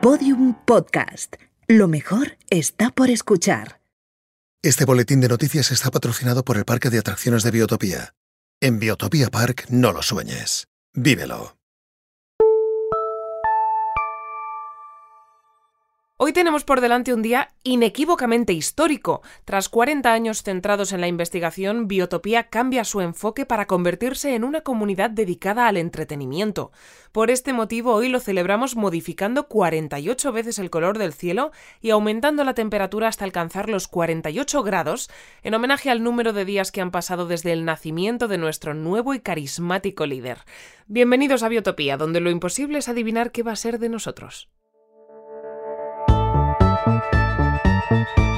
Podium Podcast. Lo mejor está por escuchar. Este boletín de noticias está patrocinado por el Parque de Atracciones de Biotopía. En Biotopía Park no lo sueñes. Vívelo. Hoy tenemos por delante un día inequívocamente histórico. Tras 40 años centrados en la investigación, Biotopía cambia su enfoque para convertirse en una comunidad dedicada al entretenimiento. Por este motivo, hoy lo celebramos modificando 48 veces el color del cielo y aumentando la temperatura hasta alcanzar los 48 grados, en homenaje al número de días que han pasado desde el nacimiento de nuestro nuevo y carismático líder. Bienvenidos a Biotopía, donde lo imposible es adivinar qué va a ser de nosotros. thank you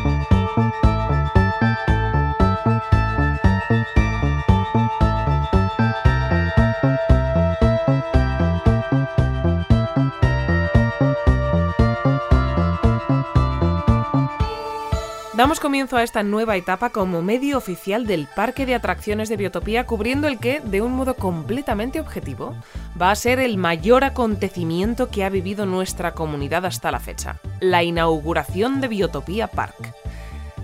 Damos comienzo a esta nueva etapa como medio oficial del Parque de Atracciones de Biotopía, cubriendo el que, de un modo completamente objetivo, va a ser el mayor acontecimiento que ha vivido nuestra comunidad hasta la fecha, la inauguración de Biotopía Park.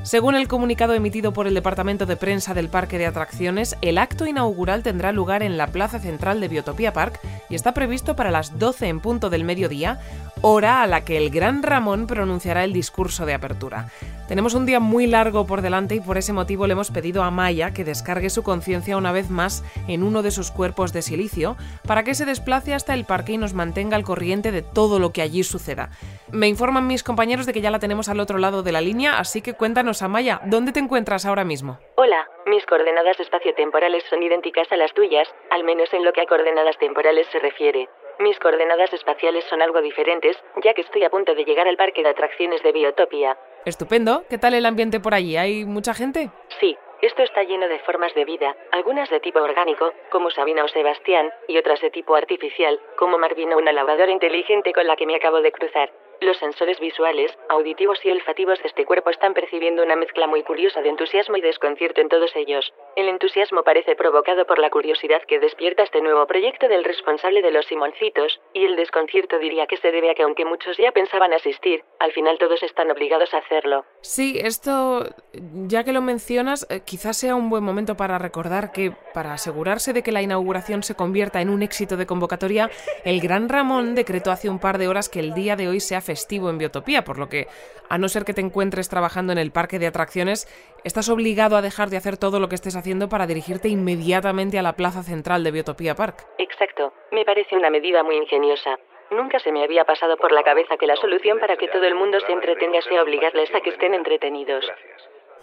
Según el comunicado emitido por el Departamento de Prensa del Parque de Atracciones, el acto inaugural tendrá lugar en la Plaza Central de Biotopía Park y está previsto para las 12 en punto del mediodía, hora a la que el gran Ramón pronunciará el discurso de apertura. Tenemos un día muy largo por delante y por ese motivo le hemos pedido a Maya que descargue su conciencia una vez más en uno de sus cuerpos de silicio para que se desplace hasta el parque y nos mantenga al corriente de todo lo que allí suceda. Me informan mis compañeros de que ya la tenemos al otro lado de la línea, así que cuéntanos, Amaya, ¿dónde te encuentras ahora mismo? Hola, mis coordenadas espaciotemporales son idénticas a las tuyas, al menos en lo que a coordenadas temporales se refiere. Mis coordenadas espaciales son algo diferentes, ya que estoy a punto de llegar al parque de atracciones de Biotopia. Estupendo. ¿Qué tal el ambiente por allí? ¿Hay mucha gente? Sí, esto está lleno de formas de vida, algunas de tipo orgánico, como Sabina o Sebastián, y otras de tipo artificial, como Marvina, una lavadora inteligente con la que me acabo de cruzar. Los sensores visuales, auditivos y olfativos de este cuerpo están percibiendo una mezcla muy curiosa de entusiasmo y desconcierto en todos ellos. El entusiasmo parece provocado por la curiosidad que despierta este nuevo proyecto del responsable de los Simoncitos, y el desconcierto diría que se debe a que aunque muchos ya pensaban asistir, al final todos están obligados a hacerlo. Sí, esto, ya que lo mencionas, eh, quizás sea un buen momento para recordar que, para asegurarse de que la inauguración se convierta en un éxito de convocatoria, el gran Ramón decretó hace un par de horas que el día de hoy sea festivo en Biotopía, por lo que, a no ser que te encuentres trabajando en el parque de atracciones, estás obligado a dejar de hacer todo lo que estés haciendo para dirigirte inmediatamente a la plaza central de Biotopía Park. Exacto, me parece una medida muy ingeniosa. Nunca se me había pasado por la cabeza que la solución para que todo el mundo se entretenga sea obligarles a que estén entretenidos.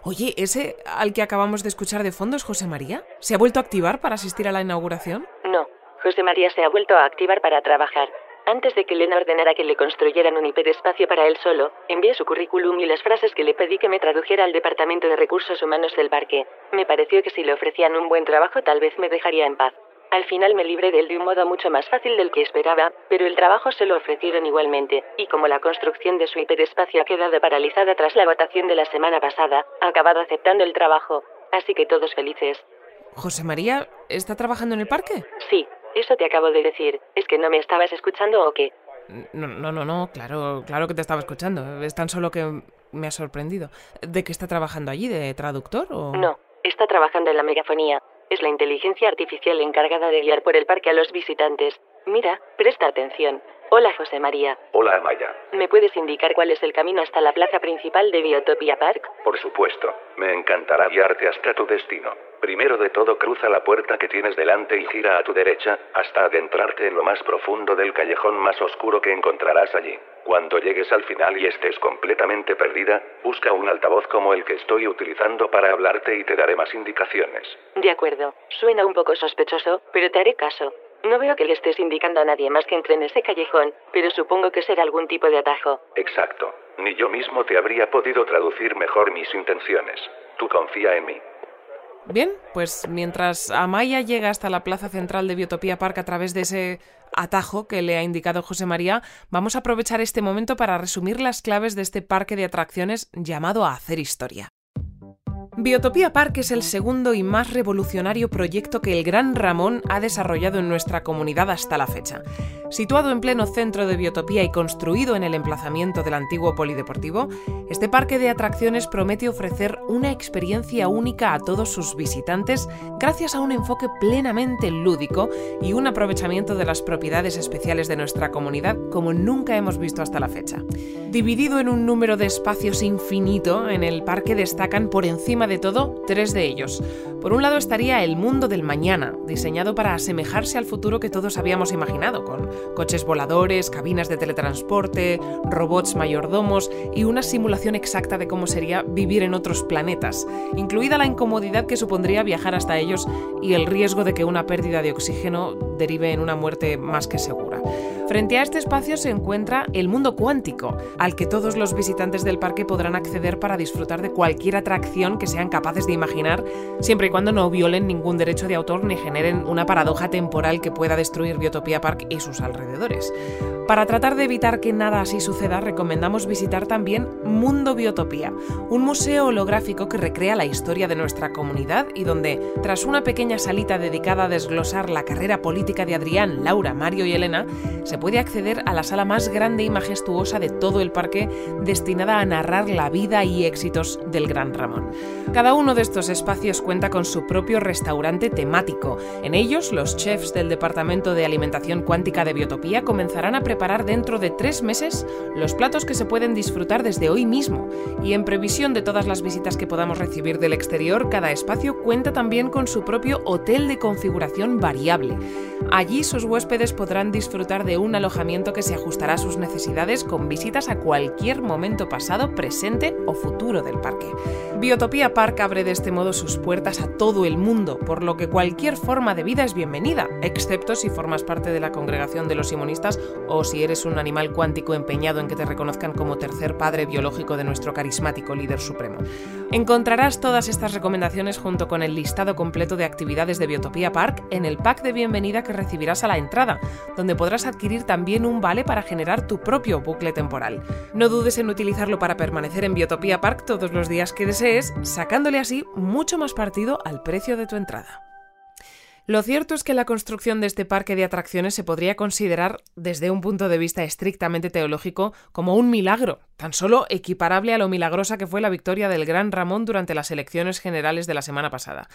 Oye, ¿ese al que acabamos de escuchar de fondo es José María? ¿Se ha vuelto a activar para asistir a la inauguración? No, José María se ha vuelto a activar para trabajar. Antes de que Elena ordenara que le construyeran un hiperespacio para él solo, envié su currículum y las frases que le pedí que me tradujera al Departamento de Recursos Humanos del parque. Me pareció que si le ofrecían un buen trabajo tal vez me dejaría en paz. Al final me libré de él de un modo mucho más fácil del que esperaba, pero el trabajo se lo ofrecieron igualmente, y como la construcción de su hiperespacio ha quedado paralizada tras la votación de la semana pasada, ha acabado aceptando el trabajo. Así que todos felices. ¿José María está trabajando en el parque? Sí, eso te acabo de decir. ¿Es que no me estabas escuchando o qué? No, no, no, no, claro, claro que te estaba escuchando. Es tan solo que me ha sorprendido. ¿De qué está trabajando allí? ¿De traductor o...? No, está trabajando en la megafonía. Es la inteligencia artificial encargada de guiar por el parque a los visitantes. Mira, presta atención. Hola, José María. Hola, Amaya. ¿Me puedes indicar cuál es el camino hasta la plaza principal de Biotopia Park? Por supuesto. Me encantará guiarte hasta tu destino. Primero de todo cruza la puerta que tienes delante y gira a tu derecha, hasta adentrarte en lo más profundo del callejón más oscuro que encontrarás allí. Cuando llegues al final y estés completamente perdida, busca un altavoz como el que estoy utilizando para hablarte y te daré más indicaciones. De acuerdo. Suena un poco sospechoso, pero te haré caso. No veo que le estés indicando a nadie más que entre en ese callejón, pero supongo que será algún tipo de atajo. Exacto. Ni yo mismo te habría podido traducir mejor mis intenciones. Tú confía en mí. Bien, pues mientras Amaya llega hasta la plaza central de Biotopía Park a través de ese atajo que le ha indicado José María, vamos a aprovechar este momento para resumir las claves de este parque de atracciones llamado a hacer historia. Biotopía Park es el segundo y más revolucionario proyecto que el Gran Ramón ha desarrollado en nuestra comunidad hasta la fecha. Situado en pleno centro de Biotopía y construido en el emplazamiento del antiguo polideportivo, este parque de atracciones promete ofrecer una experiencia única a todos sus visitantes gracias a un enfoque plenamente lúdico y un aprovechamiento de las propiedades especiales de nuestra comunidad como nunca hemos visto hasta la fecha. Dividido en un número de espacios infinito, en el parque destacan por encima de todo, tres de ellos. Por un lado estaría el mundo del mañana, diseñado para asemejarse al futuro que todos habíamos imaginado, con coches voladores, cabinas de teletransporte, robots mayordomos y una simulación exacta de cómo sería vivir en otros planetas, incluida la incomodidad que supondría viajar hasta ellos y el riesgo de que una pérdida de oxígeno derive en una muerte más que segura. Frente a este espacio se encuentra el mundo cuántico, al que todos los visitantes del parque podrán acceder para disfrutar de cualquier atracción que sean capaces de imaginar, siempre y cuando no violen ningún derecho de autor ni generen una paradoja temporal que pueda destruir Biotopia Park y sus alrededores. Para tratar de evitar que nada así suceda, recomendamos visitar también Mundo Biotopía, un museo holográfico que recrea la historia de nuestra comunidad y donde, tras una pequeña salita dedicada a desglosar la carrera política de Adrián, Laura, Mario y Elena, se puede acceder a la sala más grande y majestuosa de todo el parque destinada a narrar la vida y éxitos del Gran Ramón. Cada uno de estos espacios cuenta con su propio restaurante temático. En ellos, los chefs del Departamento de Alimentación Cuántica de Biotopía comenzarán a preparar dentro de tres meses los platos que se pueden disfrutar desde hoy mismo. Y en previsión de todas las visitas que podamos recibir del exterior, cada espacio cuenta también con su propio hotel de configuración variable. Allí sus huéspedes podrán disfrutar de un alojamiento que se ajustará a sus necesidades con visitas a cualquier momento pasado, presente o futuro del parque. Biotopía Park abre de este modo sus puertas a todo el mundo, por lo que cualquier forma de vida es bienvenida, excepto si formas parte de la congregación de los simonistas o si eres un animal cuántico empeñado en que te reconozcan como tercer padre biológico de nuestro carismático líder supremo. Encontrarás todas estas recomendaciones junto con el listado completo de actividades de Biotopía Park en el pack de bienvenida que recibirás a la entrada, donde podrás adquirir también un vale para generar tu propio bucle temporal. No dudes en utilizarlo para permanecer en Biotopía Park todos los días que desees, sacándole así mucho más partido al precio de tu entrada. Lo cierto es que la construcción de este parque de atracciones se podría considerar, desde un punto de vista estrictamente teológico, como un milagro, tan solo equiparable a lo milagrosa que fue la victoria del Gran Ramón durante las elecciones generales de la semana pasada.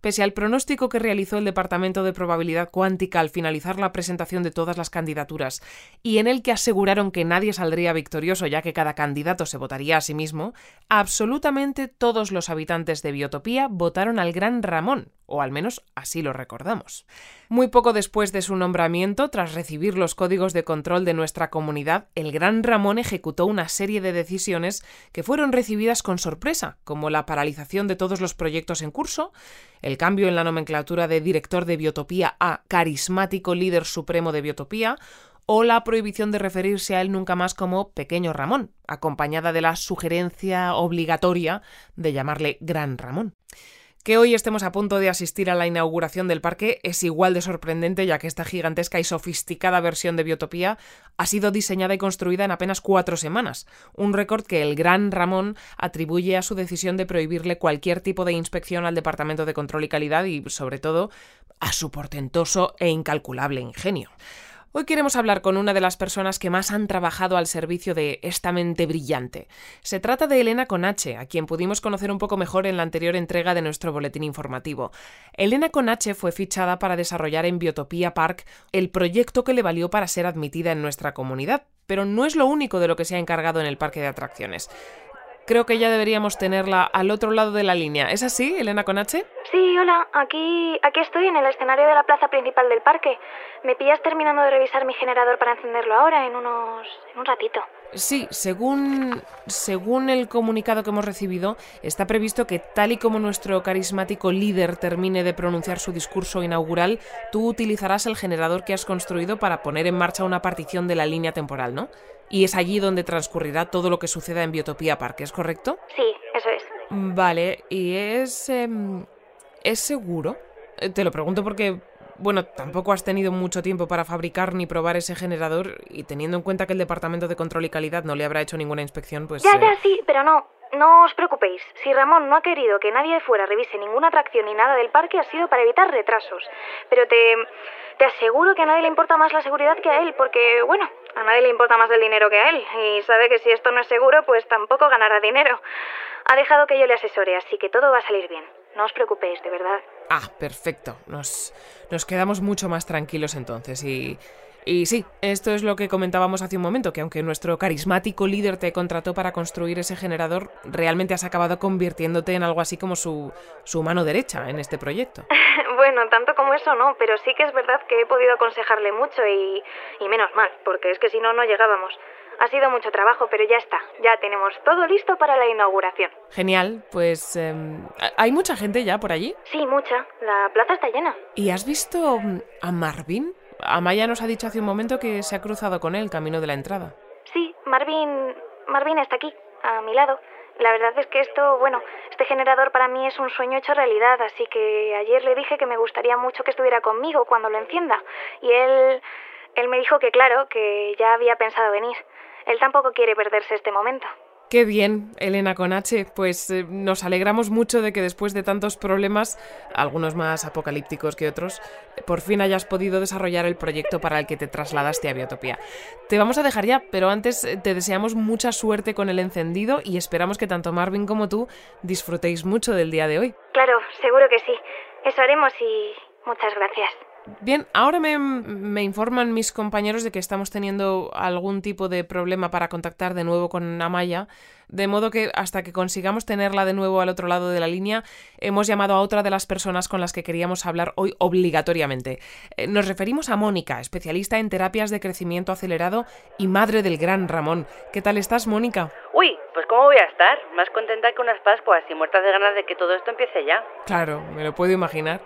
Pese al pronóstico que realizó el Departamento de Probabilidad Cuántica al finalizar la presentación de todas las candidaturas, y en el que aseguraron que nadie saldría victorioso ya que cada candidato se votaría a sí mismo, absolutamente todos los habitantes de Biotopía votaron al Gran Ramón, o al menos así lo recordamos. Muy poco después de su nombramiento, tras recibir los códigos de control de nuestra comunidad, el Gran Ramón ejecutó una serie de decisiones que fueron recibidas con sorpresa, como la paralización de todos los proyectos en curso, el cambio en la nomenclatura de director de Biotopía a carismático líder supremo de Biotopía, o la prohibición de referirse a él nunca más como Pequeño Ramón, acompañada de la sugerencia obligatoria de llamarle Gran Ramón. Que hoy estemos a punto de asistir a la inauguración del parque es igual de sorprendente ya que esta gigantesca y sofisticada versión de Biotopía ha sido diseñada y construida en apenas cuatro semanas, un récord que el gran Ramón atribuye a su decisión de prohibirle cualquier tipo de inspección al Departamento de Control y Calidad y, sobre todo, a su portentoso e incalculable ingenio. Hoy queremos hablar con una de las personas que más han trabajado al servicio de esta mente brillante. Se trata de Elena Conache, a quien pudimos conocer un poco mejor en la anterior entrega de nuestro boletín informativo. Elena Conache fue fichada para desarrollar en Biotopía Park el proyecto que le valió para ser admitida en nuestra comunidad, pero no es lo único de lo que se ha encargado en el parque de atracciones creo que ya deberíamos tenerla al otro lado de la línea. ¿Es así, Elena Conache? Sí, hola, aquí, aquí estoy en el escenario de la plaza principal del parque. Me pillas terminando de revisar mi generador para encenderlo ahora, en unos. en un ratito. Sí, según, según el comunicado que hemos recibido, está previsto que tal y como nuestro carismático líder termine de pronunciar su discurso inaugural, tú utilizarás el generador que has construido para poner en marcha una partición de la línea temporal, ¿no? Y es allí donde transcurrirá todo lo que suceda en Biotopía Park, ¿es correcto? Sí, eso es. Vale, ¿y es... Em, ¿Es seguro? Eh, te lo pregunto porque bueno, tampoco has tenido mucho tiempo para fabricar ni probar ese generador y teniendo en cuenta que el Departamento de Control y Calidad no le habrá hecho ninguna inspección, pues... Ya, eh, ya, sí, pero no. No os preocupéis, si Ramón no ha querido que nadie de fuera revise ninguna atracción ni nada del parque ha sido para evitar retrasos. Pero te, te aseguro que a nadie le importa más la seguridad que a él, porque, bueno, a nadie le importa más el dinero que a él, y sabe que si esto no es seguro, pues tampoco ganará dinero. Ha dejado que yo le asesore, así que todo va a salir bien. No os preocupéis, de verdad. Ah, perfecto. Nos, nos quedamos mucho más tranquilos entonces y... Y sí, esto es lo que comentábamos hace un momento, que aunque nuestro carismático líder te contrató para construir ese generador, realmente has acabado convirtiéndote en algo así como su, su mano derecha en este proyecto. bueno, tanto como eso no, pero sí que es verdad que he podido aconsejarle mucho y, y menos mal, porque es que si no, no llegábamos. Ha sido mucho trabajo, pero ya está. Ya tenemos todo listo para la inauguración. Genial, pues... eh, ¿Hay mucha gente ya por allí? Sí, mucha. La plaza está llena. ¿Y has visto mm, a Marvin? Amaya nos ha dicho hace un momento que se ha cruzado con él camino de la entrada. Sí, Marvin. Marvin está aquí, a mi lado. La verdad es que esto, bueno, este generador para mí es un sueño hecho realidad, así que ayer le dije que me gustaría mucho que estuviera conmigo cuando lo encienda. Y él. él me dijo que claro, que ya había pensado venir. Él tampoco quiere perderse este momento. Qué bien, Elena con H. Pues eh, nos alegramos mucho de que después de tantos problemas, algunos más apocalípticos que otros, por fin hayas podido desarrollar el proyecto para el que te trasladaste a Biotopía. Te vamos a dejar ya, pero antes eh, te deseamos mucha suerte con el encendido y esperamos que tanto Marvin como tú disfrutéis mucho del día de hoy. Claro, seguro que sí. Eso haremos y muchas gracias. Bien, ahora me, informan mis compañeros de que estamos teniendo algún tipo de problema para contactar de nuevo con Amaya, de modo que hasta que consigamos tenerla de nuevo al otro lado de la línea, hemos llamado a otra de las personas con las que queríamos hablar hoy obligatoriamente. Eh, nos referimos a Mónica, especialista en terapias de crecimiento acelerado y madre del gran Ramón. ¿Qué tal estás, Mónica? Uy, pues ¿cómo voy a estar? Más contenta que unas Pascuas y muertas de ganas de que todo esto empiece ya. Claro, me lo puedo imaginar.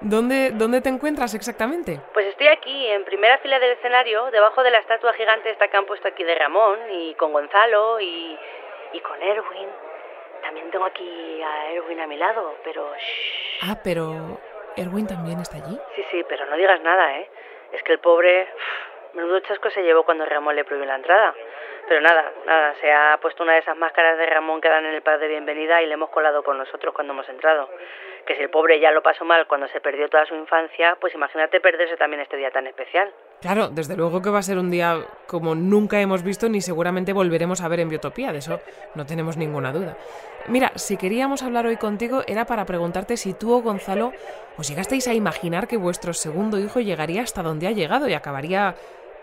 ¿Dónde, ¿Dónde te encuentras exactamente? Pues estoy aquí, en primera fila del escenario, debajo de la estatua gigante esta que han puesto aquí de Ramón, y con Gonzalo, y, y con Erwin. También tengo aquí a Erwin a mi lado, pero... Shh. Ah, pero... ¿Erwin también está allí? Sí, sí, pero no digas nada, ¿eh? Es que el pobre... Menudo chasco se llevó cuando Ramón le prohibió la entrada. Pero nada, nada, se ha puesto una de esas máscaras de Ramón que dan en el par de bienvenida y le hemos colado con nosotros cuando hemos entrado. Que si el pobre ya lo pasó mal cuando se perdió toda su infancia, pues imagínate perderse también este día tan especial. Claro, desde luego que va a ser un día como nunca hemos visto ni seguramente volveremos a ver en Biotopía, de eso no tenemos ninguna duda. Mira, si queríamos hablar hoy contigo era para preguntarte si tú o Gonzalo os llegasteis a imaginar que vuestro segundo hijo llegaría hasta donde ha llegado y acabaría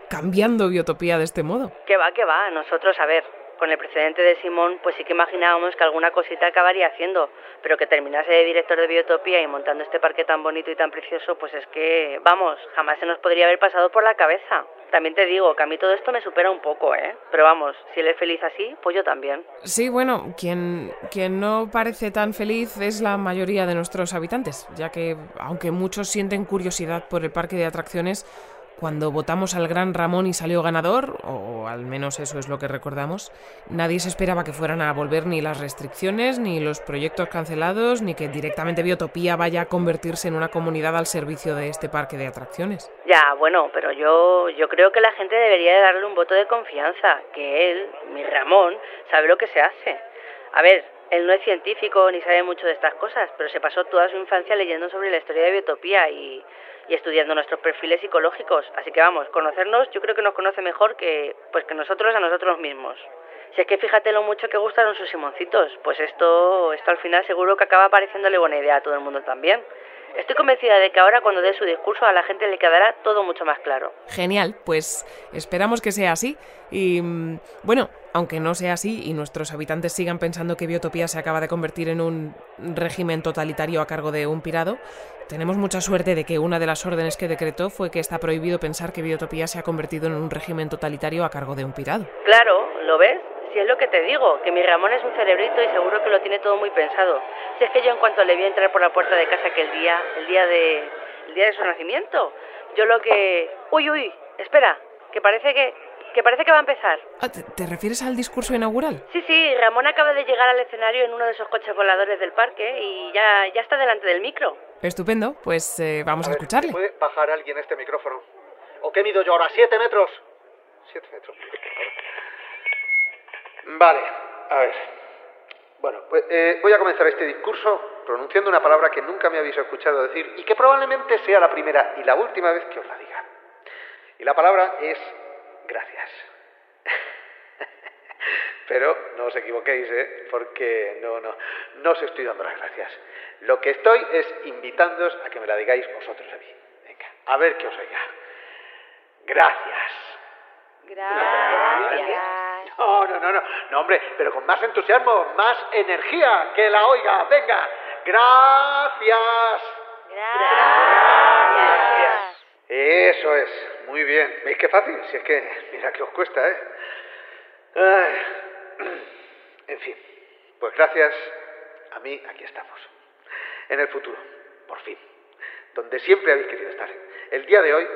cambiando Biotopía de este modo. Que va, que va, nosotros, a ver, con el precedente de Simón, pues sí que imaginábamos que alguna cosita acabaría haciendo, pero que terminase de director de Biotopía y montando este parque tan bonito y tan precioso, pues es que, vamos, jamás se nos podría haber pasado por la cabeza. También te digo que a mí todo esto me supera un poco, ¿eh? Pero vamos, si él es feliz así, pues yo también. Sí, bueno, quien, quien no parece tan feliz es la mayoría de nuestros habitantes, ya que, aunque muchos sienten curiosidad por el parque de atracciones, cuando votamos al gran Ramón y salió ganador, o al menos eso es lo que recordamos, nadie se esperaba que fueran a volver ni las restricciones, ni los proyectos cancelados, ni que directamente Biotopía vaya a convertirse en una comunidad al servicio de este parque de atracciones. Ya, bueno, pero yo, yo creo que la gente debería de darle un voto de confianza, que él, mi Ramón, sabe lo que se hace. A ver, él no es científico ni sabe mucho de estas cosas, pero se pasó toda su infancia leyendo sobre la historia de Biotopía y, y estudiando nuestros perfiles psicológicos. Así que vamos, conocernos yo creo que nos conoce mejor que, pues, que nosotros a nosotros mismos. Si es que fíjate lo mucho que gustaron sus simoncitos, pues esto, esto al final seguro que acaba pareciéndole buena idea a todo el mundo también. Estoy convencida de que ahora cuando dé su discurso a la gente le quedará todo mucho más claro. Genial, pues esperamos que sea así. Y bueno, aunque no sea así y nuestros habitantes sigan pensando que Biotopía se acaba de convertir en un régimen totalitario a cargo de un pirado, tenemos mucha suerte de que una de las órdenes que decretó fue que está prohibido pensar que Biotopía se ha convertido en un régimen totalitario a cargo de un pirado. Claro, ¿lo ves? Si es lo que te digo, que mi Ramón es un cerebrito y seguro que lo tiene todo muy pensado. Si es que yo en cuanto le vi entrar por la puerta de casa aquel día, el día de el día de su nacimiento, yo lo que Uy, uy, espera, que parece que que parece que va a empezar. Ah, ¿te, ¿Te refieres al discurso inaugural? Sí, sí, Ramón acaba de llegar al escenario en uno de esos coches voladores del parque y ya, ya está delante del micro. Estupendo, pues eh, vamos a, a ver, escucharle. ¿Puede bajar alguien este micrófono? ¿O qué mido yo ahora? ¿Siete metros? Siete metros. Vale, a ver. Bueno, pues eh, voy a comenzar este discurso pronunciando una palabra que nunca me habéis escuchado decir y que probablemente sea la primera y la última vez que os la diga. Y la palabra es gracias. Pero no os equivoquéis, ¿eh? porque no, no, no os estoy dando las gracias. Lo que estoy es invitándoos a que me la digáis vosotros a mí. Venga, a ver qué os oiga. Gracias. Gracias. No, no, no, no. No, hombre, pero con más entusiasmo, más energía. Que la oiga. Venga. Gracias. Gracias. Eso es. Muy bien. ¿Veis qué fácil? Si es que, mira que os cuesta, ¿eh? Ay. En fin. Pues gracias a mí, aquí estamos. En el futuro. Por fin. Donde siempre habéis querido estar. El día de hoy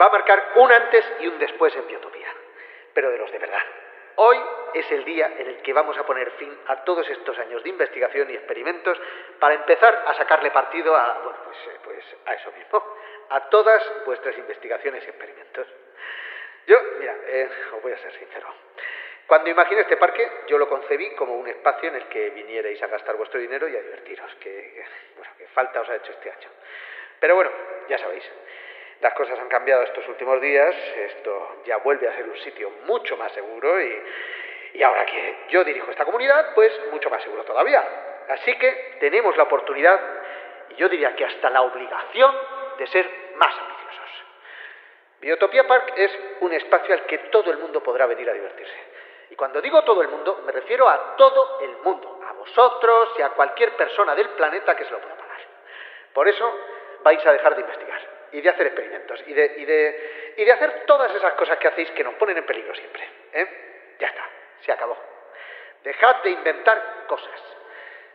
va a marcar un antes y un después en Biotopía. Pero de los de verdad. Hoy es el día en el que vamos a poner fin a todos estos años de investigación y experimentos para empezar a sacarle partido a, bueno, pues, eh, pues a eso mismo, a todas vuestras investigaciones y experimentos. Yo, mira, eh, os voy a ser sincero. Cuando imaginé este parque, yo lo concebí como un espacio en el que vinierais a gastar vuestro dinero y a divertiros, que, que, bueno, que falta os ha hecho este año. Pero bueno, ya sabéis, las cosas han cambiado estos últimos días, esto ya vuelve a ser un sitio mucho más seguro y, y ahora que yo dirijo esta comunidad, pues mucho más seguro todavía. Así que tenemos la oportunidad, y yo diría que hasta la obligación, de ser más ambiciosos. Biotopía Park es un espacio al que todo el mundo podrá venir a divertirse. Y cuando digo todo el mundo, me refiero a todo el mundo, a vosotros y a cualquier persona del planeta que se lo pueda pagar. Por eso vais a dejar de investigar y de hacer experimentos y de, y de, y de hacer todas esas cosas que hacéis que nos ponen en peligro siempre. ¿eh? Ya está, se acabó. Dejad de inventar cosas.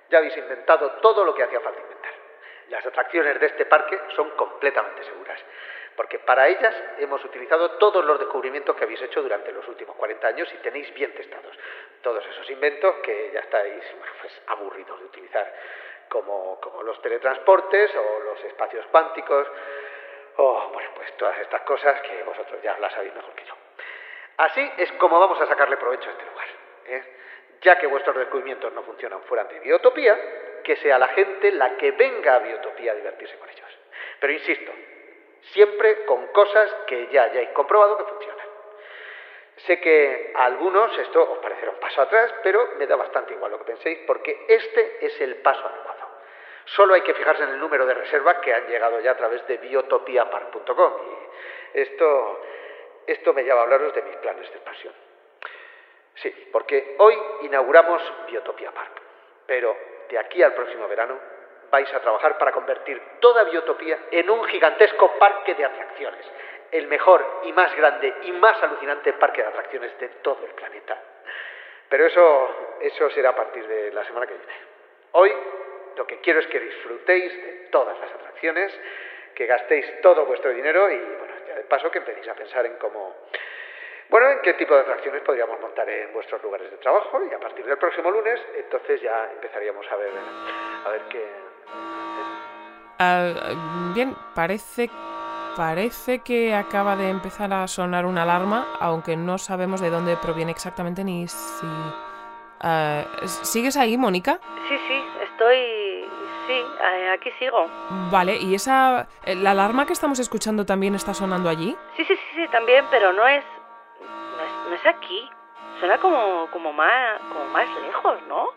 Ya habéis inventado todo lo que hacía falta inventar. Las atracciones de este parque son completamente seguras, porque para ellas hemos utilizado todos los descubrimientos que habéis hecho durante los últimos 40 años y tenéis bien testados todos esos inventos que ya estáis pues, aburridos de utilizar, como, como los teletransportes o los espacios cuánticos, o bueno, pues todas estas cosas que vosotros ya las sabéis mejor que yo. Así es como vamos a sacarle provecho a este lugar. ¿eh? Ya que vuestros descubrimientos no funcionan fuera de Biotopía, que sea la gente la que venga a Biotopía a divertirse con ellos. Pero insisto, siempre con cosas que ya hayáis comprobado que funcionan. Sé que a algunos esto os parecerá un paso atrás, pero me da bastante igual lo que penséis, porque este es el paso adecuado. Solo hay que fijarse en el número de reservas que han llegado ya a través de biotopiapark.com. Y esto, me lleva a hablaros de mis planes de expansión. Sí, porque hoy inauguramos Biotopia Park, pero de aquí al próximo verano vais a trabajar para convertir toda Biotopía en un gigantesco parque de atracciones, el mejor y más grande y más alucinante parque de atracciones de todo el planeta. Pero eso, eso será a partir de la semana que viene. Hoy lo que quiero es que disfrutéis de todas las atracciones, que gastéis todo vuestro dinero y, bueno, ya de paso que empecéis a pensar en cómo, bueno, en qué tipo de atracciones podríamos montar en vuestros lugares de trabajo y a partir del próximo lunes, entonces ya empezaríamos a ver, a ver qué. Uh, bien, parece parece que acaba de empezar a sonar una alarma, aunque no sabemos de dónde proviene exactamente ni si. Uh, ¿Sigues ahí, Mónica? Sí, sí, estoy. Sí, aquí sigo. Vale, ¿y esa. la alarma que estamos escuchando también está sonando allí? Sí, sí, sí, sí, también, pero no es. No es, no es aquí. Suena como, como, más, como más lejos, ¿no?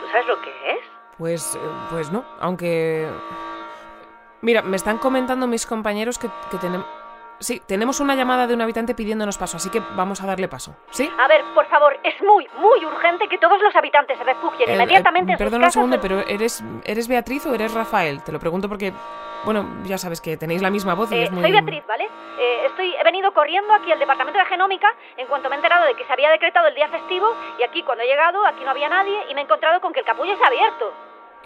¿Tú sabes lo que es? Pues. Pues no, aunque. Mira, me están comentando mis compañeros que, que tenemos. Sí, tenemos una llamada de un habitante pidiéndonos paso, así que vamos a darle paso. ¿Sí? A ver, por favor, es muy, muy urgente que todos los habitantes se refugien Eh, inmediatamente eh, en sus Perdona un segundo, pero ¿eres, ¿eres Beatriz o eres Rafael? Te lo pregunto porque, bueno, ya sabes que tenéis la misma voz y Eh, es muy... Soy Beatriz, ¿vale? Eh, estoy, he venido corriendo aquí al departamento de genómica en cuanto me he enterado de que se había decretado el día festivo y aquí cuando he llegado, aquí no había nadie y me he encontrado con que el capullo se ha abierto.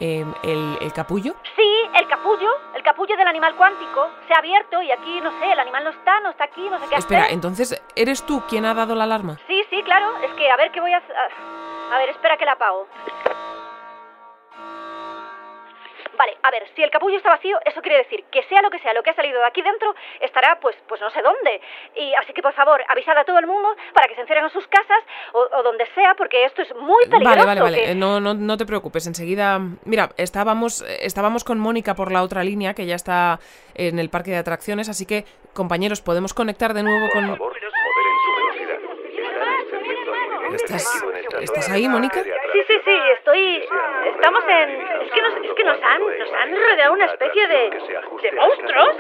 Eh, ¿el, ¿El capullo? Sí, el capullo, el capullo del animal cuántico se ha abierto y aquí, no sé, el animal no está, no está aquí, no sé qué Espera, hacer. entonces, ¿eres tú quien ha dado la alarma? Sí, sí, claro, es que a ver qué voy a hacer. A ver, espera que la apago. Vale, a ver, si el capullo está vacío, eso quiere decir que sea lo que sea lo que ha salido de aquí dentro, estará pues pues no sé dónde. Y así que por favor, avisad a todo el mundo para que se encierren en sus casas o, donde sea, porque esto es muy peligroso. Vale, vale, vale. No, no, no te preocupes, enseguida. Mira, estábamos, estábamos con Mónica por la otra línea, que ya está en el parque de atracciones, así que, compañeros, podemos conectar de nuevo con. ¿Estás, ¿Estás ahí, Mónica? Sí, sí, estoy... Estamos en... Es que nos, es que nos han, nos han rodeado una especie de... de monstruos.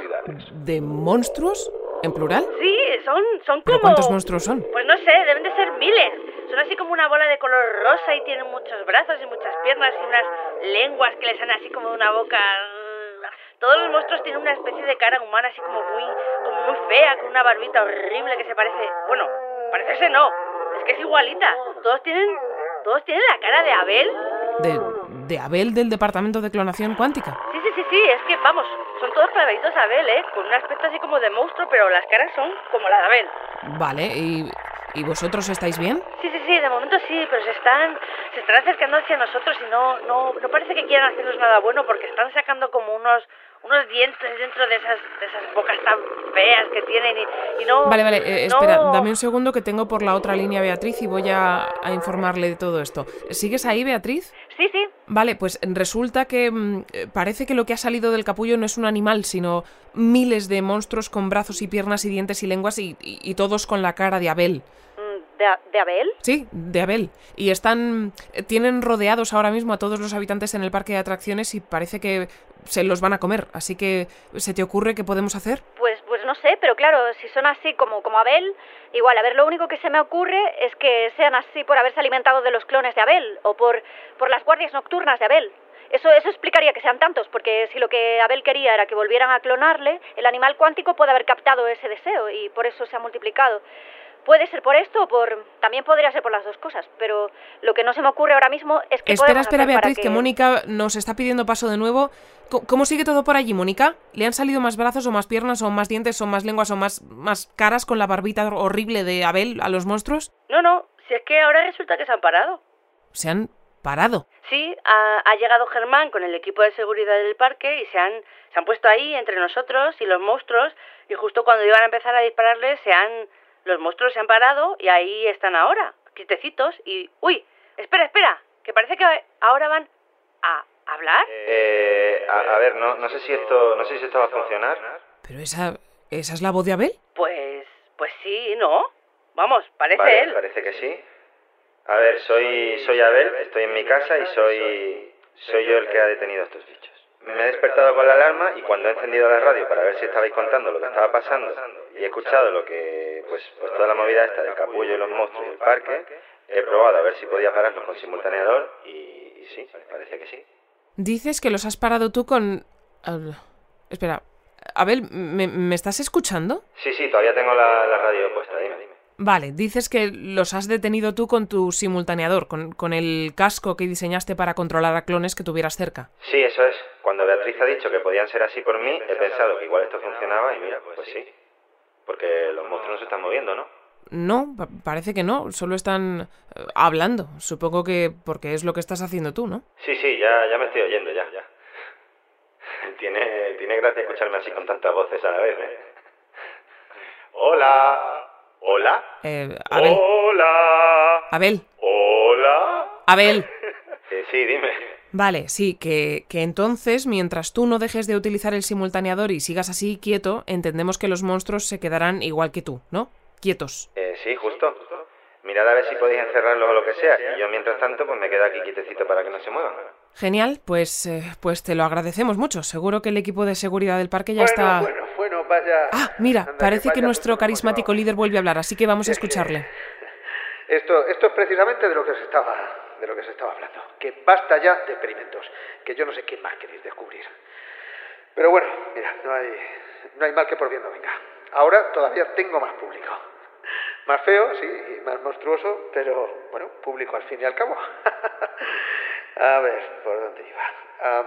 ¿De monstruos? ¿En plural? Sí, son, son como... ¿Cuántos monstruos son? Pues no sé, deben de ser miles. Son así como una bola de color rosa y tienen muchos brazos y muchas piernas y unas lenguas que les salen así como de una boca... Todos los monstruos tienen una especie de cara humana así como muy, como muy fea, con una barbita horrible que se parece... Bueno, parecerse no, es que es igualita. Todos tienen todos tienen la cara de Abel. ¿De, de Abel del departamento de clonación cuántica? Sí, sí, sí, sí, es que vamos, son todos parecidos a Abel, ¿eh? Con un aspecto así como de monstruo, pero las caras son como la de Abel. Vale, ¿y, ¿y vosotros estáis bien? Sí, sí, sí, de momento sí, pero se están, se están acercando hacia nosotros y no, no, no parece que quieran hacernos nada bueno porque están sacando como unos unos dientes dentro de esas, de esas bocas tan feas que tienen y, no... Vale, vale, eh, espera, dame un segundo que tengo por la otra línea Beatriz y voy a, a, informarle de todo esto. ¿Sigues ahí, Beatriz? Sí, sí. Vale, pues resulta que mm, parece que lo que ha salido del capullo no es un animal, sino miles de monstruos con brazos y piernas y dientes y lenguas y, y todos con la cara de Abel. ¿De, Abel? Sí, de Abel. Y están. tienen rodeados ahora mismo a todos los habitantes en el parque de atracciones y parece que se los van a comer. Así que, ¿se te ocurre qué podemos hacer? Pues, pues no sé, pero claro, si son así como, como Abel, igual, a ver, lo único que se me ocurre es que sean así por haberse alimentado de los clones de Abel o por, por las guardias nocturnas de Abel. Eso, eso explicaría que sean tantos, porque si lo que Abel quería era que volvieran a clonarle, el animal cuántico puede haber captado ese deseo y por eso se ha multiplicado. Puede ser por esto o por... También podría ser por las dos cosas, pero lo que no se me ocurre ahora mismo es que... Espera, espera, Beatriz, que... Mónica nos está pidiendo paso de nuevo. ¿Cómo sigue todo por allí, Mónica? ¿Le han salido más brazos o más piernas o más dientes o más lenguas o más, más caras con la barbita horrible de Abel a los monstruos? No, no, si es que ahora resulta que se han parado. ¿Se han parado? Sí, ha, ha llegado Germán con el equipo de seguridad del parque y se han, se han puesto ahí entre nosotros y los monstruos y justo cuando iban a empezar a dispararles se han los monstruos se han parado y ahí están ahora, quietecitos y... ¡Uy! Espera, espera, que parece que ahora van a hablar. Eh, a, ver, no, no sé si esto, no sé si esto va a funcionar. Pero esa, esa es la voz de Abel. Pues, pues sí, ¿no? Vamos, parece vale, él. Parece que sí. A ver, soy, soy Abel, estoy en mi casa y soy, soy yo el que ha detenido a estos bichos. Me he despertado con la alarma y cuando he encendido la radio para ver si estabais contando lo que estaba pasando y he escuchado lo que, pues, pues toda la movida esta del capullo y los monstruos y el parque, he probado a ver si podía pararlos con simultaneador y, sí, parece que sí. Dices que los has parado tú con... espera, Abel, ¿me, ¿me, estás escuchando? Sí, sí, todavía tengo la, la radio puesta, dime, dime. Vale, dices que los has detenido tú con tu simultaneador, con, con, el casco que diseñaste para controlar a clones que tuvieras cerca. Sí, eso es. Cuando Beatriz ha dicho que podían ser así por mí, he pensado que igual esto funcionaba y mira, pues sí. Porque los monstruos no se están moviendo, ¿no? No, parece que no, solo están eh, hablando. Supongo que porque es lo que estás haciendo tú, ¿no? Sí, sí, ya, ya me estoy oyendo, ya, ya. Tiene, tiene gracia escucharme así con tantas voces a la vez, ¿eh? Hola. ¿Hola? Eh, Abel. Hola. Abel. Hola. Abel. Eh, sí, dime. Vale, sí, que, que entonces, mientras tú no dejes de utilizar el simultaneador y sigas así quieto, entendemos que los monstruos se quedarán igual que tú, ¿no? Quietos. Eh, sí, justo. Mirad a ver si podéis encerrarlos o lo que sea. Y yo, mientras tanto, pues me quedo aquí quietecito para que no se muevan. Genial, pues, eh, pues te lo agradecemos mucho. Seguro que el equipo de seguridad del parque ya bueno, está... Bueno, bueno, vaya... Ah, mira, Anda, parece que vaya, nuestro pues, carismático líder vuelve a hablar, así que vamos a escucharle. Esto, esto es precisamente de lo que se estaba, de lo que se estaba hablando. Que basta ya de experimentos, que yo no sé qué más queréis descubrir. Pero bueno, mira, no hay, no hay mal que por bien no venga. Ahora todavía tengo más público. Más feo, sí, más monstruoso, pero bueno, público al fin y al cabo. a ver, ¿por dónde iba? Ah,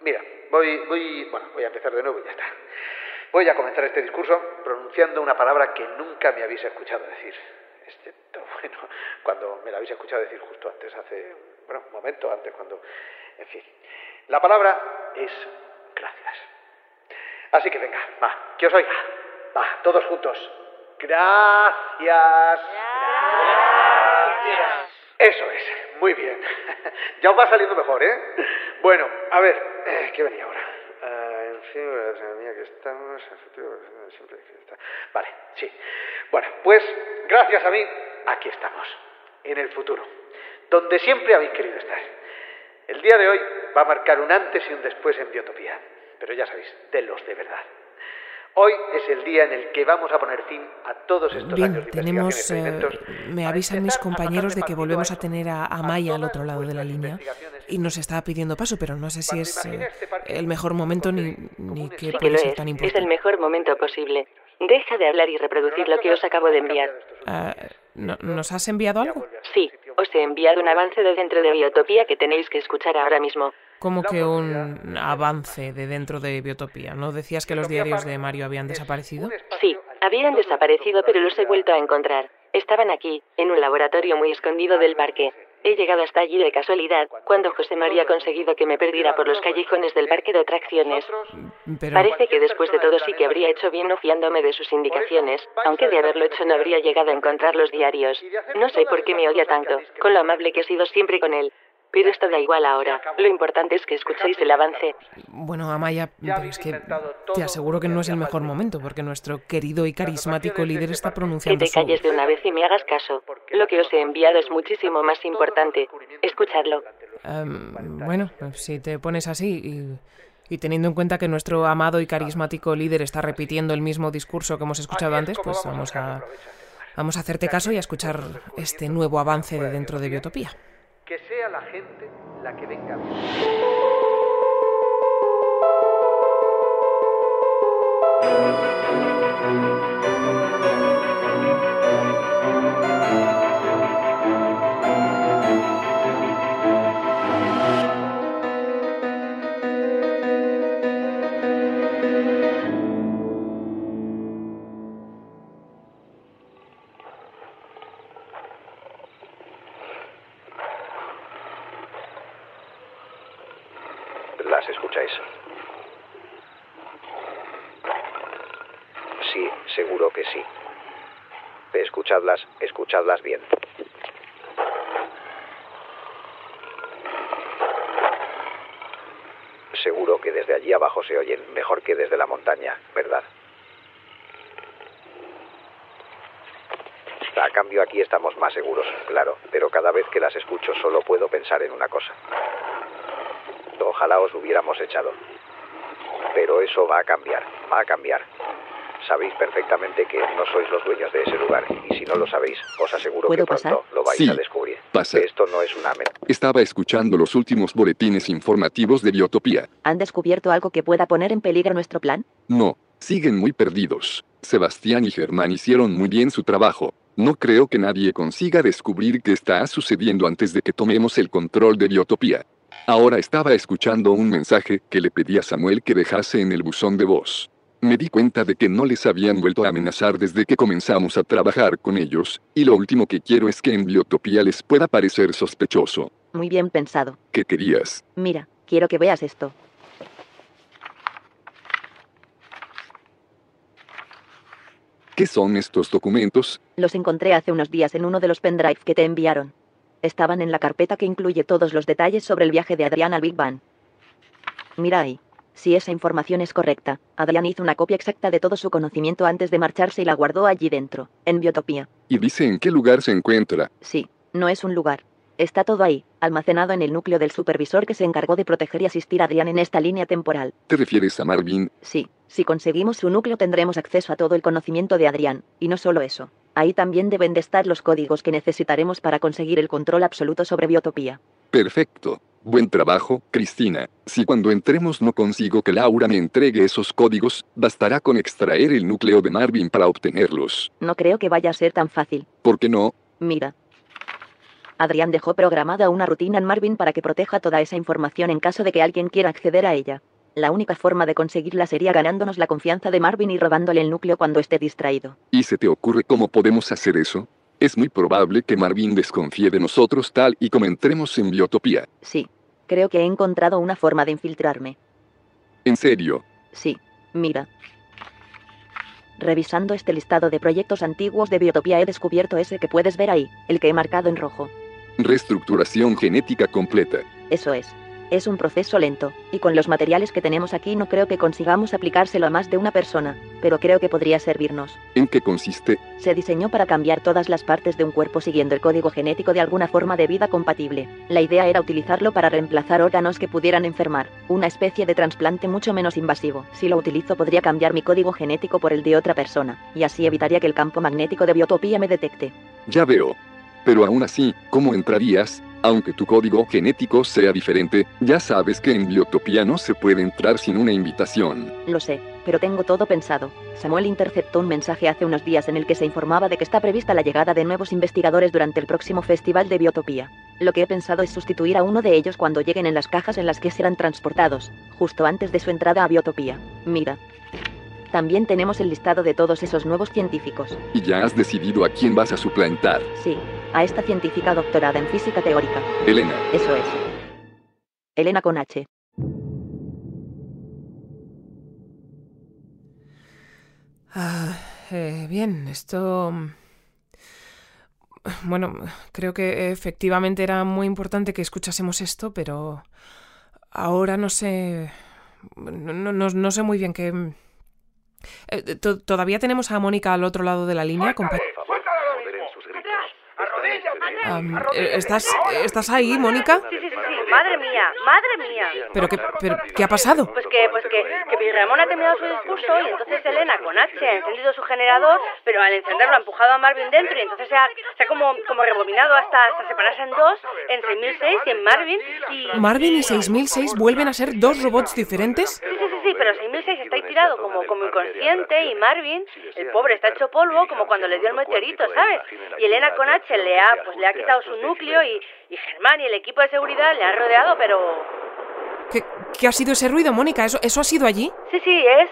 mira, voy, voy, bueno, voy a empezar de nuevo y ya está. Voy a comenzar este discurso pronunciando una palabra que nunca me habéis escuchado decir. Excepto, bueno, cuando me la habéis escuchado decir justo antes, hace, bueno, un momento antes, cuando, en fin. La palabra es gracias. Así que venga, va, que os oiga. Va, todos juntos. Gracias. Gracias. Eso es, muy bien. ya os va saliendo mejor, ¿eh? Bueno, a ver, eh, ¿qué venía ahora? Uh, en fin, la economía que estamos, el futuro, siempre que está. Vale, sí. Bueno, pues gracias a mí, aquí estamos, en el futuro, donde siempre habéis querido estar. El día de hoy va a marcar un antes y un después en Biotopía, pero ya sabéis, de los de verdad. Hoy es el día en el que vamos a poner fin a todos estos Bien, años de tenemos. eh, me avisan mis compañeros de que volvemos a tener a, a Maya al otro lado de la línea y nos está pidiendo paso, pero no sé si es eh, el mejor momento ni, ni que Sí que puede ser es. tan Es importante. el mejor momento posible. Deja de hablar y reproducir lo que os acabo de enviar. Ah, ¿no- ¿Nos has enviado algo? Sí, os he enviado un avance de dentro de Biotopía que tenéis que escuchar ahora mismo. Como que un avance de dentro de Biotopía. ¿No decías que los diarios de Mario habían desaparecido? Sí, habían desaparecido pero los he vuelto a encontrar. Estaban aquí, en un laboratorio muy escondido del parque. He llegado hasta allí de casualidad, cuando José María ha conseguido que me perdiera por los callejones del parque de atracciones. Pero Parece que después de todo sí que habría hecho bien no fiándome de sus indicaciones, aunque de haberlo hecho no habría llegado a encontrar los diarios. No sé por qué me odia tanto, con lo amable que he sido siempre con él. Pero esto da igual ahora. Lo importante es que escuchéis el avance. Bueno, Amaya, pero es que te aseguro que no es el mejor momento, porque nuestro querido y carismático líder está Que pronunciando te su... calles de una vez y me hagas caso. Lo que os he enviado es muchísimo más importante. Escuchadlo. Em, bueno, si te pones así y, y teniendo en cuenta que nuestro amado y carismático líder está repitiendo el mismo discurso que hemos escuchado antes, pues vamos a, vamos a hacerte caso y a escuchar este nuevo avance de dentro de Biotopía. Que sea la gente la que venga. ¿Las Escuchadlas, bien. Seguro que desde allí abajo se oyen mejor que desde la montaña, ¿verdad? A cambio aquí estamos más seguros, claro, pero cada vez que las escucho solo puedo pensar en una cosa. Ojalá os hubiéramos echado. Pero eso va a cambiar, va a cambiar. Sabéis perfectamente que no sois los dueños de ese lugar y si no lo sabéis, os aseguro que ¿Puedo pronto pasar? lo vais Sí, a descubrir. pasa. Esto no es una amenaza. Estaba escuchando los últimos boletines informativos de Biotopía. ¿Han descubierto algo que pueda poner en peligro nuestro plan? No, siguen muy perdidos. Sebastián y Germán hicieron muy bien su trabajo. No creo que nadie consiga descubrir qué está sucediendo antes de que tomemos el control de Biotopía. Ahora estaba escuchando un mensaje que le pedí a Samuel que dejase en el buzón de voz. Me di cuenta de que no les habían vuelto a amenazar desde que comenzamos a trabajar con ellos, y lo último que quiero es que en Biotopía les pueda parecer sospechoso. Muy bien pensado. ¿Qué querías? Mira, quiero que veas esto. ¿Qué son estos documentos? Los encontré hace unos días en uno de los pendrive que te enviaron. Estaban en la carpeta que incluye todos los detalles sobre el viaje de Adrián al Big Bang. Mira ahí. Si esa información es correcta, Adrián hizo una copia exacta de todo su conocimiento antes de marcharse y la guardó allí dentro, en Biotopía. Y dice en qué lugar se encuentra. Sí, no es un lugar. Está todo ahí, almacenado en el núcleo del supervisor que se encargó de proteger y asistir a Adrián en esta línea temporal. ¿Te refieres a Marvin? Sí, si conseguimos su núcleo tendremos acceso a todo el conocimiento de Adrián, y no solo eso. Ahí también deben de estar los códigos que necesitaremos para conseguir el control absoluto sobre Biotopía. Perfecto. Buen trabajo, Cristina. Si cuando entremos no consigo que Laura me entregue esos códigos, bastará con extraer el núcleo de Marvin para obtenerlos. No creo que vaya a ser tan fácil. ¿Por qué no? Mira. Adrián dejó programada una rutina en Marvin para que proteja toda esa información en caso de que alguien quiera acceder a ella. La única forma de conseguirla sería ganándonos la confianza de Marvin y robándole el núcleo cuando esté distraído. ¿Y se te ocurre cómo podemos hacer eso? Es muy probable que Marvin desconfíe de nosotros tal y como entremos en Biotopía. Sí. Creo que he encontrado una forma de infiltrarme. ¿En serio? Sí, mira. Revisando este listado de proyectos antiguos de Biotopía he descubierto ese que puedes ver ahí, el que he marcado en rojo. Reestructuración genética completa. Eso es. Es un proceso lento, y con los materiales que tenemos aquí no creo que consigamos aplicárselo a más de una persona, pero creo que podría servirnos. ¿En qué consiste? Se diseñó para cambiar todas las partes de un cuerpo siguiendo el código genético de alguna forma de vida compatible. La idea era utilizarlo para reemplazar órganos que pudieran enfermar, una especie de trasplante mucho menos invasivo. Si lo utilizo podría cambiar mi código genético por el de otra persona, y así evitaría que el campo magnético de biotopía me detecte. Ya veo. Pero aún así, ¿cómo entrarías? Aunque tu código genético sea diferente, ya sabes que en Biotopía no se puede entrar sin una invitación. Lo sé, pero tengo todo pensado. Samuel interceptó un mensaje hace unos días en el que se informaba de que está prevista la llegada de nuevos investigadores durante el próximo Festival de Biotopía. Lo que he pensado es sustituir a uno de ellos cuando lleguen en las cajas en las que serán transportados, justo antes de su entrada a Biotopía. Mira. También tenemos el listado de todos esos nuevos científicos. ¿Y ya has decidido a quién vas a suplantar? Sí, a esta científica doctorada en física teórica. Elena. Eso es. Elena con H. Ah, eh, bien, esto... Bueno, creo que efectivamente era muy importante que escuchásemos esto, pero ahora no sé... No, no, no sé muy bien qué... Eh, to- ¿Todavía tenemos a Mónica al otro lado de la línea? eh, ¿estás, ¿Estás ahí, Mónica? Sí, sí. Madre mía, madre mía. ¿Pero qué, pero, ¿qué ha pasado? Pues que, pues que, que ha terminado su discurso y entonces Elena con H ha encendido su generador, pero al encenderlo ha empujado a Marvin dentro y entonces se ha, se ha como, como rebobinado hasta, hasta separarse en dos, en 6006 y en Marvin y... ¿Marvin y 6006 vuelven a ser dos robots diferentes? Sí, sí, sí, sí, pero 6006 está ahí tirado como, como inconsciente y Marvin, el pobre, está hecho polvo como cuando le dio el meteorito, ¿sabes? Y Elena con H le ha, pues, le ha quitado su núcleo y, y Germán y el equipo de seguridad le han rodeado, pero... ¿Qué, qué ha sido ese ruido, Mónica? ¿Eso, ¿Eso ha sido allí? Sí, sí, es...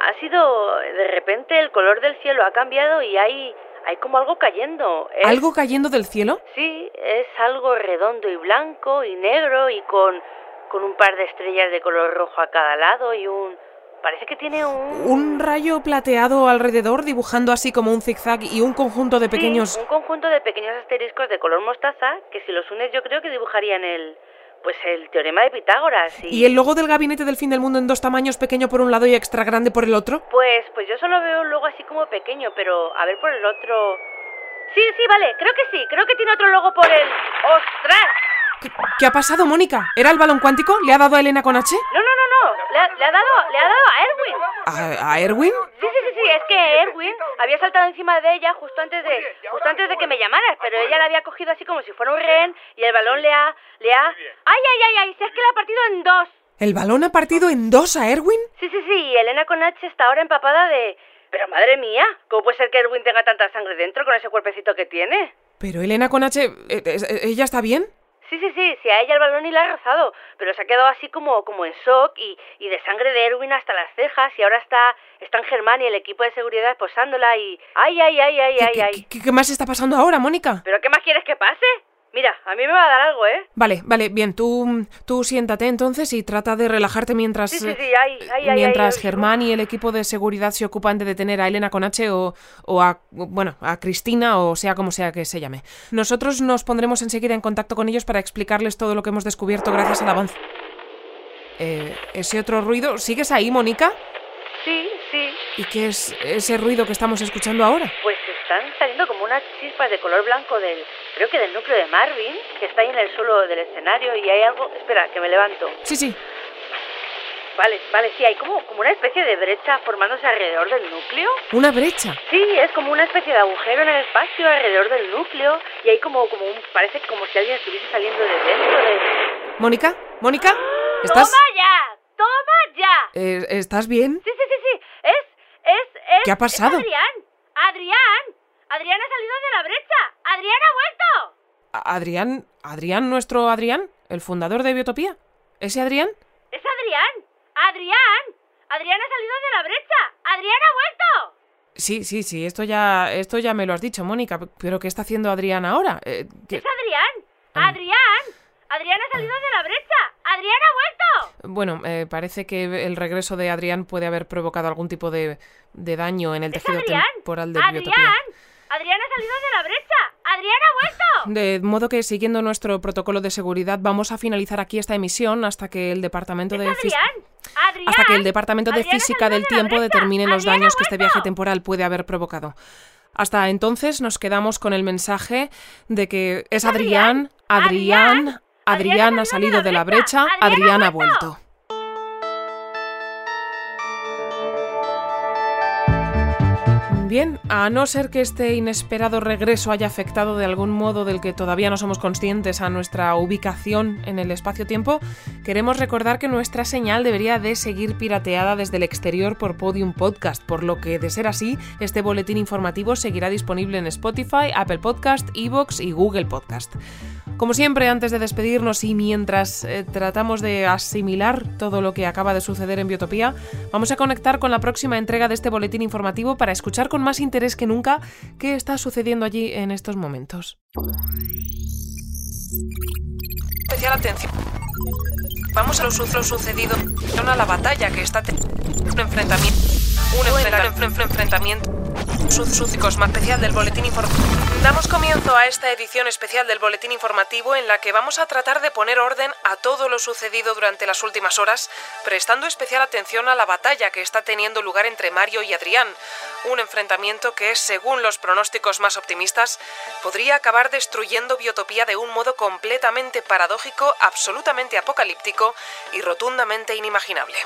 Ha sido... De repente el color del cielo ha cambiado y hay... Hay como algo cayendo. Es- ¿Algo cayendo del cielo? Sí, es algo redondo y blanco y negro y con... Con un par de estrellas de color rojo a cada lado y un... Parece que tiene un... Un rayo plateado alrededor dibujando así como un zigzag y un conjunto de Sí, pequeños... un conjunto de pequeños asteriscos de color mostaza que si los unes yo creo que dibujarían el... Pues el teorema de Pitágoras y... ¿Y el logo del gabinete del fin del mundo en dos tamaños, pequeño por un lado y extra grande por el otro? Pues, pues yo solo veo un logo así como pequeño, pero a ver por el otro... Sí, sí, vale, creo que sí, creo que tiene otro logo por el... ¡Ostras! ¿Qué, qué ha pasado, Mónica? ¿Era el balón cuántico? ¿Le ha dado a Elena con H? No, no, no, no, le ha, le ha dado, le ha dado a Erwin. ¿A, a Erwin? Sí, sí, sí, sí, es que Erwin había saltado encima de ella justo antes de, justo antes de que me llamaras, pero ella la había cogido así como si fuera un rehén y el balón le ha, le ha... ¡Ay, ay, ay, ay! Si es que la ha partido en dos. ¿El balón ha partido en dos a Erwin? Sí, sí, sí, y Elena con H está ahora empapada de... Pero madre mía, ¿cómo puede ser que Erwin tenga tanta sangre dentro con ese cuerpecito que tiene? Pero Elena con H... eh, eh, ¿Ella está bien? Sí, sí, sí, sí, a ella el balón ni la ha rozado, pero se ha quedado así como, como en shock y, y de sangre de Erwin hasta las cejas y ahora está, están Germán y el equipo de seguridad posándola y... ¡Ay, ay, ay, ay, ay, ay! ¿Qué, qué más está pasando ahora, Mónica? ¿Pero qué más quieres que pase? Mira, a mí me va a dar algo, ¿eh? Vale, vale, bien, tú, tú siéntate entonces y trata de relajarte mientras... Sí, sí, eh, sí, ay, ay, ay, mientras. Germán y el equipo de seguridad se ocupan de detener a Elena con H o, o a, bueno, a Cristina o sea como sea que se llame. Nosotros nos pondremos enseguida en contacto con ellos para explicarles todo lo que hemos descubierto gracias al avance. Eh, ese otro ruido, ¿sigues ahí, Mónica? Sí, sí. ¿Y qué es ese ruido que estamos escuchando ahora? Pues están saliendo como unas chispas de color blanco del, creo que del núcleo de Marvin, que está ahí en el suelo del escenario y hay algo... Espera, que me levanto. Sí, sí. Vale, vale, sí, hay como, como una especie de brecha formándose alrededor del núcleo. Una brecha. Sí, es como una especie de agujero en el espacio alrededor del núcleo y hay como, como un, parece como si alguien estuviese saliendo de dentro de... Mónica, Mónica, ¿estás, ¡Toma ya! ¡Toma ya! eh, ¿estás bien? Sí, sí, sí, sí, es, es, es... ¿Qué ha pasado? es Adrián, Adrián, Adrián ha salido de la brecha, Adrián ha vuelto. Adrián, Adrián, nuestro Adrián, el fundador de Biotopía. ¿Ese Adrián? Es Adrián, Adrián, Adrián ha salido de la brecha, Adrián ha vuelto. Sí, sí, sí, esto ya, esto ya me lo has dicho, Mónica. Pero ¿qué está haciendo Adrián ahora? Eh, ¿qué- Es Adrián, Adrián, Adrián ha salido de la brecha. Adrián ha vuelto. Bueno, eh, parece que el regreso de Adrián puede haber provocado algún tipo de, de daño en el ¿Es tejido temporal de Adrián. biotopía. Adrián ha salido de la brecha. Adrián ha vuelto. De modo que, siguiendo nuestro protocolo de seguridad, vamos a finalizar aquí esta emisión hasta que el departamento de Adrián. Adrián. hasta que el departamento de Adrián física del de tiempo determine los Adrián daños que este viaje temporal puede haber provocado. Hasta entonces nos quedamos con el mensaje de que es Adrián, Adrián, Adrián ha salido de la brecha, Adrián ha vuelto. Bien, a no ser que este inesperado regreso haya afectado de algún modo del que todavía no somos conscientes a nuestra ubicación en el espacio-tiempo, queremos recordar que nuestra señal debería de seguir pirateada desde el exterior por Podium Podcast, por lo que, de ser así, este boletín informativo seguirá disponible en Spotify, Apple Podcast, Evox y Google Podcast. Como siempre, antes de despedirnos y mientras eh, tratamos de asimilar todo lo que acaba de suceder en Biotopía, vamos a conectar con la próxima entrega de este boletín informativo para escuchar con más interés que nunca qué está sucediendo allí en estos momentos. Especial atención. Vamos a lo, su- lo sucedido. A la batalla que está teniendo un enfrentamiento. Un enfrenta- enfren- enfren- enfrentamiento. Su- Sucicos más especial del boletín informativo. Damos comienzo a esta edición especial del boletín informativo en la que vamos a tratar de poner orden a todo lo sucedido durante las últimas horas, prestando especial atención a la batalla que está teniendo lugar entre Mario y Adrián, un enfrentamiento que, según los pronósticos más optimistas, podría acabar destruyendo Biotopía de un modo completamente paradójico, absolutamente apocalíptico y rotundamente inimaginable.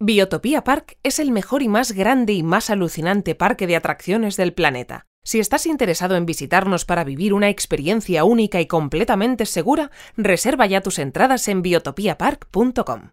Biotopía Park es el mejor y más grande y más alucinante parque de atracciones del planeta. Si estás interesado en visitarnos para vivir una experiencia única y completamente segura, reserva ya tus entradas en biotopiapark.com.